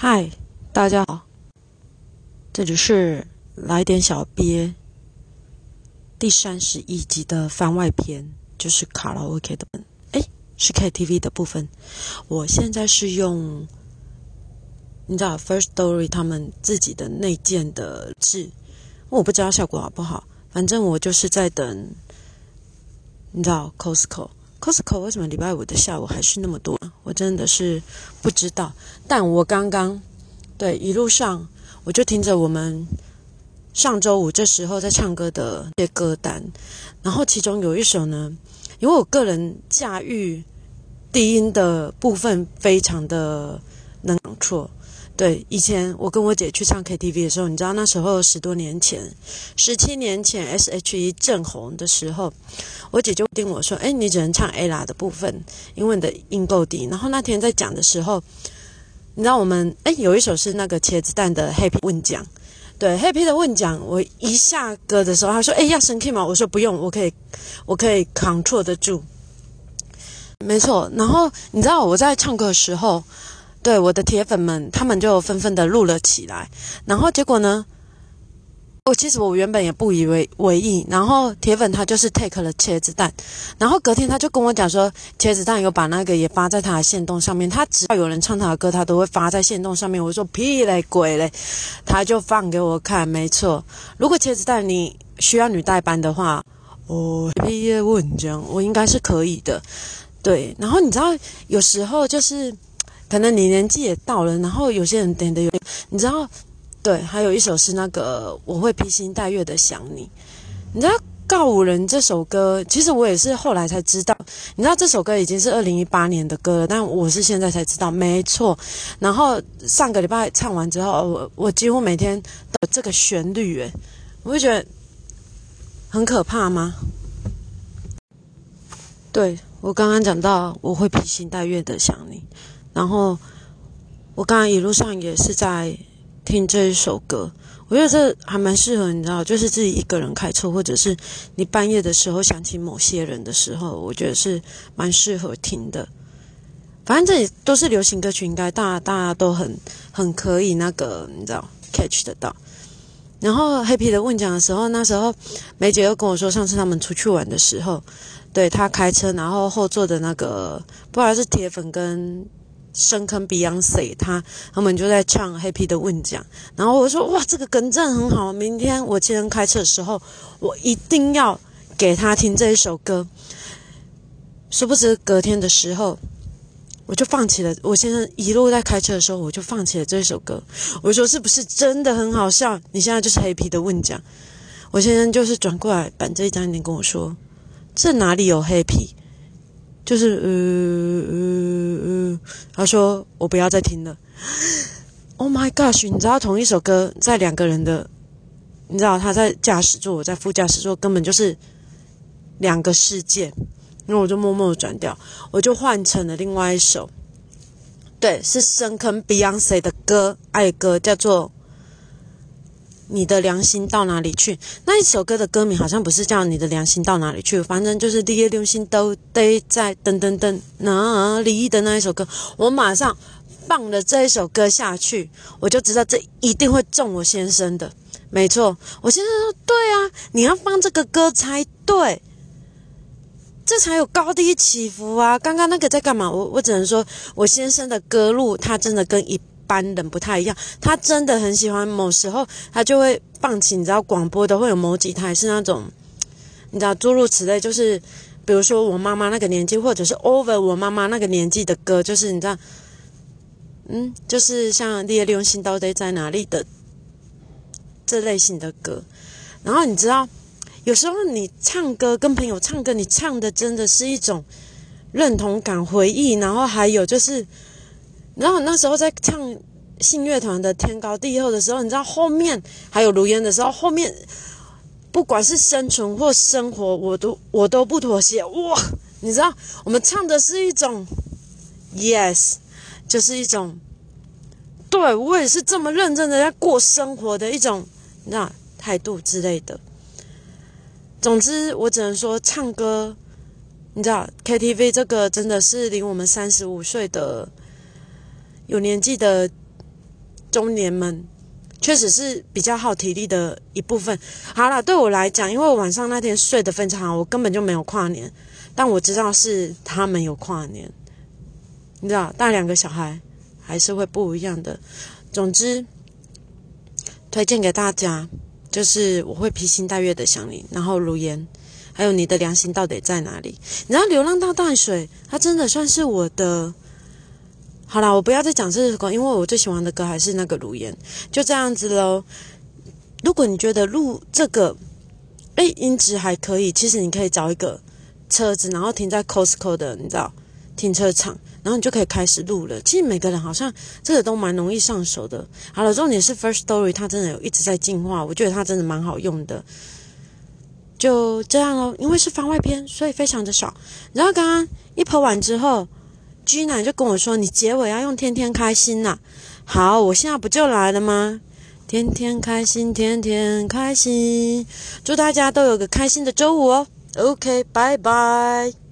嗨，大家好，这里是来点小憋第三十一集的番外篇，就是卡拉 OK 的，哎，是 KTV 的部分。我现在是用，你知道 First Story 他们自己的内建的字，我不知道效果好不好，反正我就是在等，你知道 Costco。Costco 为什么礼拜五的下午还是那么多？我真的是不知道。但我刚刚对一路上我就听着我们上周五这时候在唱歌的些歌单，然后其中有一首呢，因为我个人驾驭低音的部分非常的能错。对，以前我跟我姐去唱 KTV 的时候，你知道那时候十多年前，十七年前 S.H.E 正红的时候，我姐就叮我说：“哎，你只能唱 ella 的部分，因为你的音够低。”然后那天在讲的时候，你知道我们哎有一首是那个茄子蛋的 Happy 问奖，对 Happy 的问奖，我一下歌的时候，他说：“哎，要升 key 吗？”我说：“不用，我可以，我可以 control 得住。”没错，然后你知道我在唱歌的时候。对我的铁粉们，他们就纷纷的录了起来。然后结果呢？我其实我原本也不以为为意。然后铁粉他就是 take 了茄子蛋。然后隔天他就跟我讲说，茄子蛋有把那个也发在他的线动上面。他只要有人唱他的歌，他都会发在线动上面。我说屁嘞鬼嘞，他就放给我看。没错，如果茄子蛋你需要女代班的话，哦，毕业问讲，我应该是可以的。对，然后你知道有时候就是。可能你年纪也到了，然后有些人点的有，你知道，对，还有一首是那个我会披星戴月的想你，你知道告五人这首歌，其实我也是后来才知道，你知道这首歌已经是二零一八年的歌了，但我是现在才知道，没错。然后上个礼拜唱完之后，我我几乎每天的这个旋律，诶，我会觉得很可怕吗？对我刚刚讲到我会披星戴月的想你。然后我刚刚一路上也是在听这一首歌，我觉得这还蛮适合，你知道，就是自己一个人开车，或者是你半夜的时候想起某些人的时候，我觉得是蛮适合听的。反正这里都是流行歌曲，应该大大家都很很可以那个，你知道，catch 得到。然后黑皮的问讲的时候，那时候梅姐又跟我说，上次他们出去玩的时候，对他开车，然后后座的那个不知道是铁粉跟。深坑 Beyonce，他他们就在唱 Happy 的问奖，然后我说哇，这个梗真的很好，明天我今天开车的时候，我一定要给他听这一首歌。殊不知隔天的时候，我就放弃了。我先生一路在开车的时候，我就放弃了这首歌。我说是不是真的很好笑？你现在就是 Happy 的问奖。我先生就是转过来板着一张脸跟我说，这哪里有 Happy？就是呃呃呃，他说我不要再听了。Oh my gosh！你知道同一首歌在两个人的，你知道他在驾驶座，我在副驾驶座，根本就是两个世界。然后我就默默的转掉，我就换成了另外一首，对，是深坑 Beyonce 的歌，爱歌叫做。你的良心到哪里去？那一首歌的歌名好像不是叫你的良心到哪里去，反正就是第一良心都得在噔噔噔哪里的那一首歌。我马上放了这一首歌下去，我就知道这一定会中我先生的。没错，我先生说对啊，你要放这个歌才对，这才有高低起伏啊。刚刚那个在干嘛？我我只能说我先生的歌路，他真的跟一。般人不太一样，他真的很喜欢。某时候他就会放起，你知道广播的会有某几台是那种，你知道诸如此类，就是比如说我妈妈那个年纪，或者是 over 我妈妈那个年纪的歌，就是你知道，嗯，就是像《烈流星到底在哪里》的这类型的歌。然后你知道，有时候你唱歌跟朋友唱歌，你唱的真的是一种认同感、回忆，然后还有就是。然后那时候在唱信乐团的《天高地厚》的时候，你知道后面还有如烟的时候，后面不管是生存或生活，我都我都不妥协。哇，你知道我们唱的是一种 yes，就是一种对我也是这么认真的在过生活的一种那态度之类的。总之，我只能说唱歌，你知道 KTV 这个真的是离我们三十五岁的。有年纪的中年们，确实是比较耗体力的一部分。好了，对我来讲，因为我晚上那天睡得非常好，我根本就没有跨年。但我知道是他们有跨年，你知道，但两个小孩还是会不一样的。总之，推荐给大家，就是我会披星戴月的想你，然后如烟，还有你的良心到底在哪里？你知道《流浪到淡水》，它真的算是我的。好啦，我不要再讲这首歌，因为我最喜欢的歌还是那个如烟。就这样子喽。如果你觉得录这个，哎，音质还可以，其实你可以找一个车子，然后停在 Costco 的，你知道停车场，然后你就可以开始录了。其实每个人好像这个都蛮容易上手的。好了，重点是 First Story 它真的有一直在进化，我觉得它真的蛮好用的。就这样喽，因为是番外篇，所以非常的少。然后刚刚一播完之后。居然就跟我说：“你结尾要用天天开心呐。”好，我现在不就来了吗？天天开心，天天开心，祝大家都有个开心的周五哦。OK，拜拜。